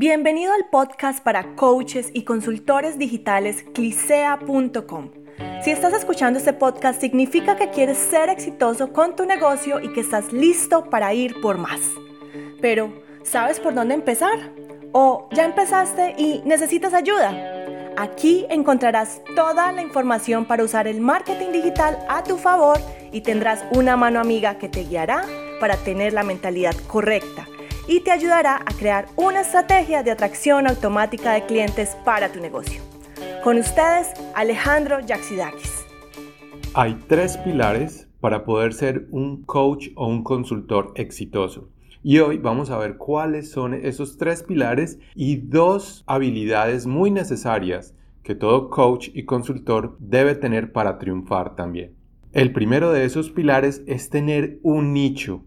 Bienvenido al podcast para coaches y consultores digitales clisea.com. Si estás escuchando este podcast significa que quieres ser exitoso con tu negocio y que estás listo para ir por más. Pero, ¿sabes por dónde empezar? ¿O ya empezaste y necesitas ayuda? Aquí encontrarás toda la información para usar el marketing digital a tu favor y tendrás una mano amiga que te guiará para tener la mentalidad correcta y te ayudará a crear una estrategia de atracción automática de clientes para tu negocio. Con ustedes, Alejandro Yaxidakis. Hay tres pilares para poder ser un coach o un consultor exitoso. Y hoy vamos a ver cuáles son esos tres pilares y dos habilidades muy necesarias que todo coach y consultor debe tener para triunfar también. El primero de esos pilares es tener un nicho.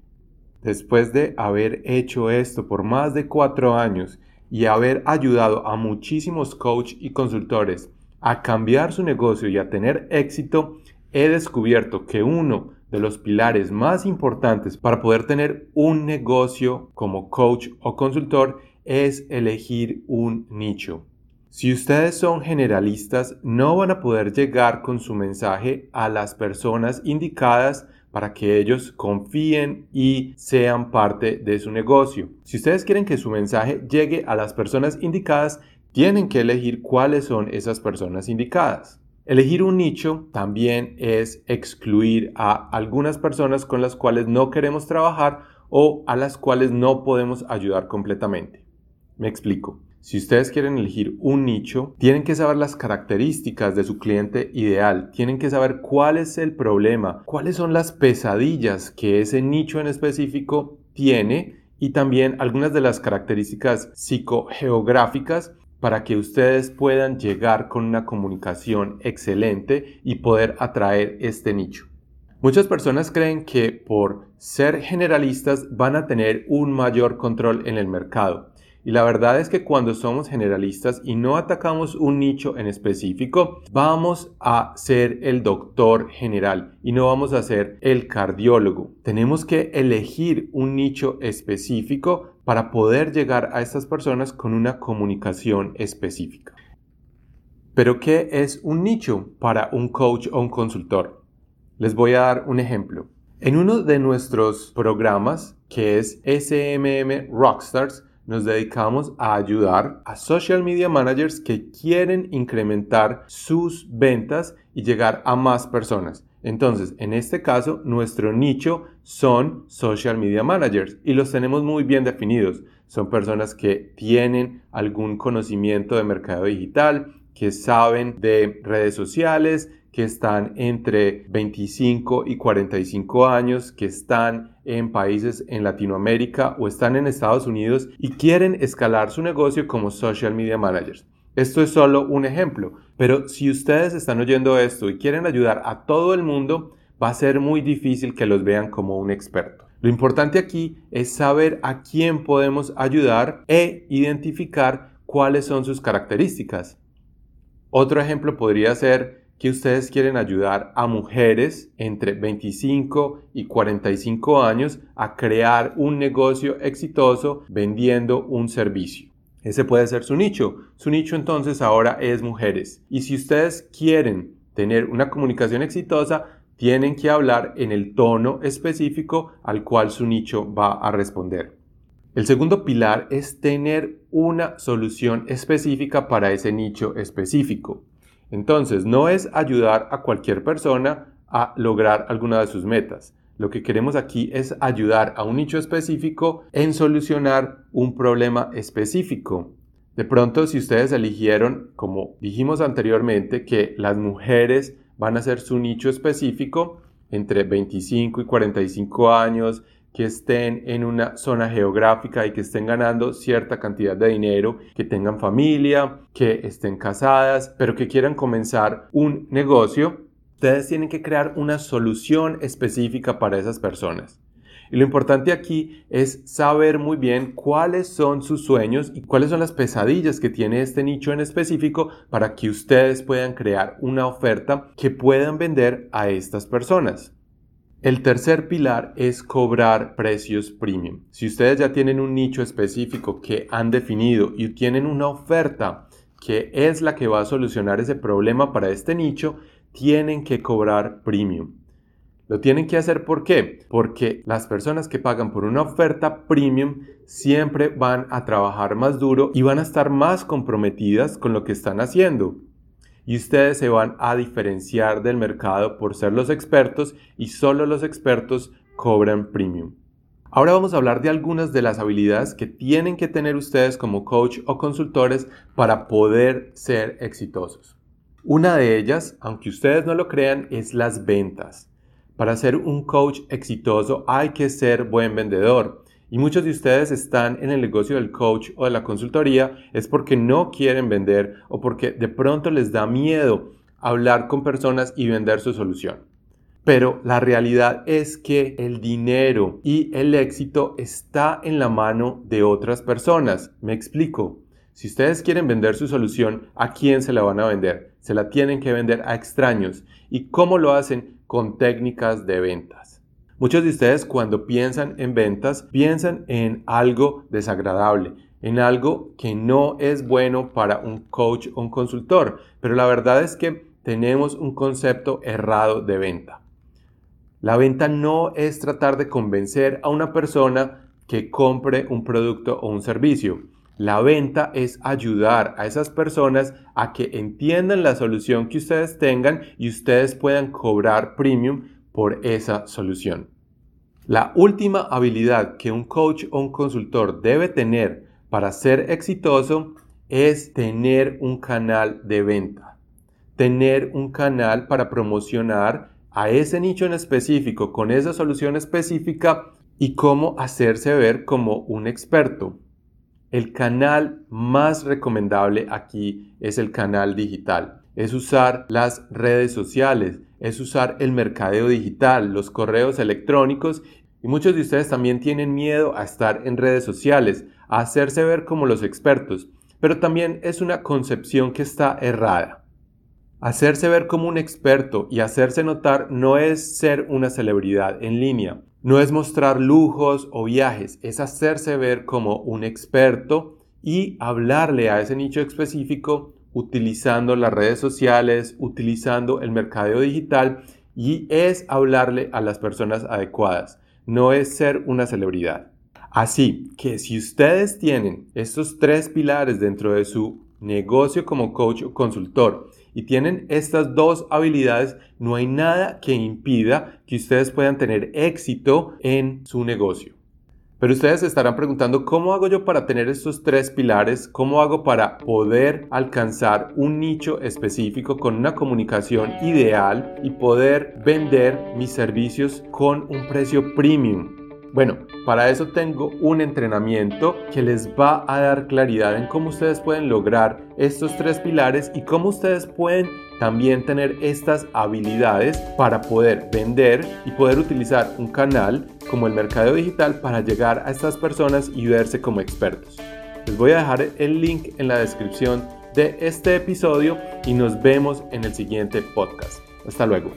Después de haber hecho esto por más de cuatro años y haber ayudado a muchísimos coach y consultores a cambiar su negocio y a tener éxito, he descubierto que uno de los pilares más importantes para poder tener un negocio como coach o consultor es elegir un nicho. Si ustedes son generalistas, no van a poder llegar con su mensaje a las personas indicadas para que ellos confíen y sean parte de su negocio. Si ustedes quieren que su mensaje llegue a las personas indicadas, tienen que elegir cuáles son esas personas indicadas. Elegir un nicho también es excluir a algunas personas con las cuales no queremos trabajar o a las cuales no podemos ayudar completamente. Me explico. Si ustedes quieren elegir un nicho, tienen que saber las características de su cliente ideal, tienen que saber cuál es el problema, cuáles son las pesadillas que ese nicho en específico tiene y también algunas de las características psicogeográficas para que ustedes puedan llegar con una comunicación excelente y poder atraer este nicho. Muchas personas creen que por ser generalistas van a tener un mayor control en el mercado. Y la verdad es que cuando somos generalistas y no atacamos un nicho en específico, vamos a ser el doctor general y no vamos a ser el cardiólogo. Tenemos que elegir un nicho específico para poder llegar a estas personas con una comunicación específica. Pero ¿qué es un nicho para un coach o un consultor? Les voy a dar un ejemplo. En uno de nuestros programas, que es SMM Rockstars, nos dedicamos a ayudar a social media managers que quieren incrementar sus ventas y llegar a más personas. Entonces, en este caso, nuestro nicho son social media managers y los tenemos muy bien definidos. Son personas que tienen algún conocimiento de mercado digital, que saben de redes sociales, que están entre 25 y 45 años, que están en países en Latinoamérica o están en Estados Unidos y quieren escalar su negocio como social media managers. Esto es solo un ejemplo, pero si ustedes están oyendo esto y quieren ayudar a todo el mundo, va a ser muy difícil que los vean como un experto. Lo importante aquí es saber a quién podemos ayudar e identificar cuáles son sus características. Otro ejemplo podría ser que ustedes quieren ayudar a mujeres entre 25 y 45 años a crear un negocio exitoso vendiendo un servicio. Ese puede ser su nicho. Su nicho entonces ahora es mujeres. Y si ustedes quieren tener una comunicación exitosa, tienen que hablar en el tono específico al cual su nicho va a responder. El segundo pilar es tener una solución específica para ese nicho específico. Entonces, no es ayudar a cualquier persona a lograr alguna de sus metas. Lo que queremos aquí es ayudar a un nicho específico en solucionar un problema específico. De pronto, si ustedes eligieron, como dijimos anteriormente, que las mujeres van a ser su nicho específico entre 25 y 45 años, que estén en una zona geográfica y que estén ganando cierta cantidad de dinero, que tengan familia, que estén casadas, pero que quieran comenzar un negocio, ustedes tienen que crear una solución específica para esas personas. Y lo importante aquí es saber muy bien cuáles son sus sueños y cuáles son las pesadillas que tiene este nicho en específico para que ustedes puedan crear una oferta que puedan vender a estas personas. El tercer pilar es cobrar precios premium. Si ustedes ya tienen un nicho específico que han definido y tienen una oferta que es la que va a solucionar ese problema para este nicho, tienen que cobrar premium. Lo tienen que hacer. Porque las personas que pagan por una oferta premium siempre van a trabajar más duro y van a estar más comprometidas con lo que están haciendo y ustedes se van a diferenciar del mercado por ser los expertos y solo los expertos cobran premium. Ahora vamos a hablar de algunas de las habilidades que tienen que tener ustedes como coach o consultores para poder ser exitosos. Una de ellas, aunque ustedes no lo crean, es las ventas. Para ser un coach exitoso hay que ser buen vendedor. Y muchos de ustedes están en el negocio del coach o de la consultoría es porque no quieren vender o porque de pronto les da miedo hablar con personas y vender su solución. Pero la realidad es que el dinero y el éxito está en la mano de otras personas. Me explico. Si ustedes quieren vender su solución, ¿a quién se la van a vender? Se la tienen que vender a extraños. ¿Y cómo lo hacen? Con técnicas de ventas. Muchos de ustedes cuando piensan en ventas piensan en algo desagradable, en algo que no es bueno para un coach o un consultor, pero la verdad es que tenemos un concepto errado de venta. La venta no es tratar de convencer a una persona que compre un producto o un servicio. La venta es ayudar a esas personas a que entiendan la solución que ustedes tengan y ustedes puedan cobrar premium por esa solución. La última habilidad que un coach o un consultor debe tener para ser exitoso es tener un canal de venta, tener un canal para promocionar a ese nicho en específico con esa solución específica y cómo hacerse ver como un experto. El canal más recomendable aquí es el canal digital. Es usar las redes sociales, es usar el mercadeo digital, los correos electrónicos y muchos de ustedes también tienen miedo a estar en redes sociales, a hacerse ver como los expertos, pero también es una concepción que está errada. Hacerse ver como un experto y hacerse notar no es ser una celebridad en línea, no es mostrar lujos o viajes, es hacerse ver como un experto y hablarle a ese nicho específico utilizando las redes sociales, utilizando el mercadeo digital y es hablarle a las personas adecuadas, no es ser una celebridad. Así que si ustedes tienen estos tres pilares dentro de su negocio como coach o consultor y tienen estas dos habilidades, no hay nada que impida que ustedes puedan tener éxito en su negocio. Pero ustedes se estarán preguntando, ¿cómo hago yo para tener estos tres pilares? ¿Cómo hago para poder alcanzar un nicho específico con una comunicación ideal y poder vender mis servicios con un precio premium? Bueno, para eso tengo un entrenamiento que les va a dar claridad en cómo ustedes pueden lograr estos tres pilares y cómo ustedes pueden también tener estas habilidades para poder vender y poder utilizar un canal como el mercado digital para llegar a estas personas y verse como expertos. Les voy a dejar el link en la descripción de este episodio y nos vemos en el siguiente podcast. Hasta luego.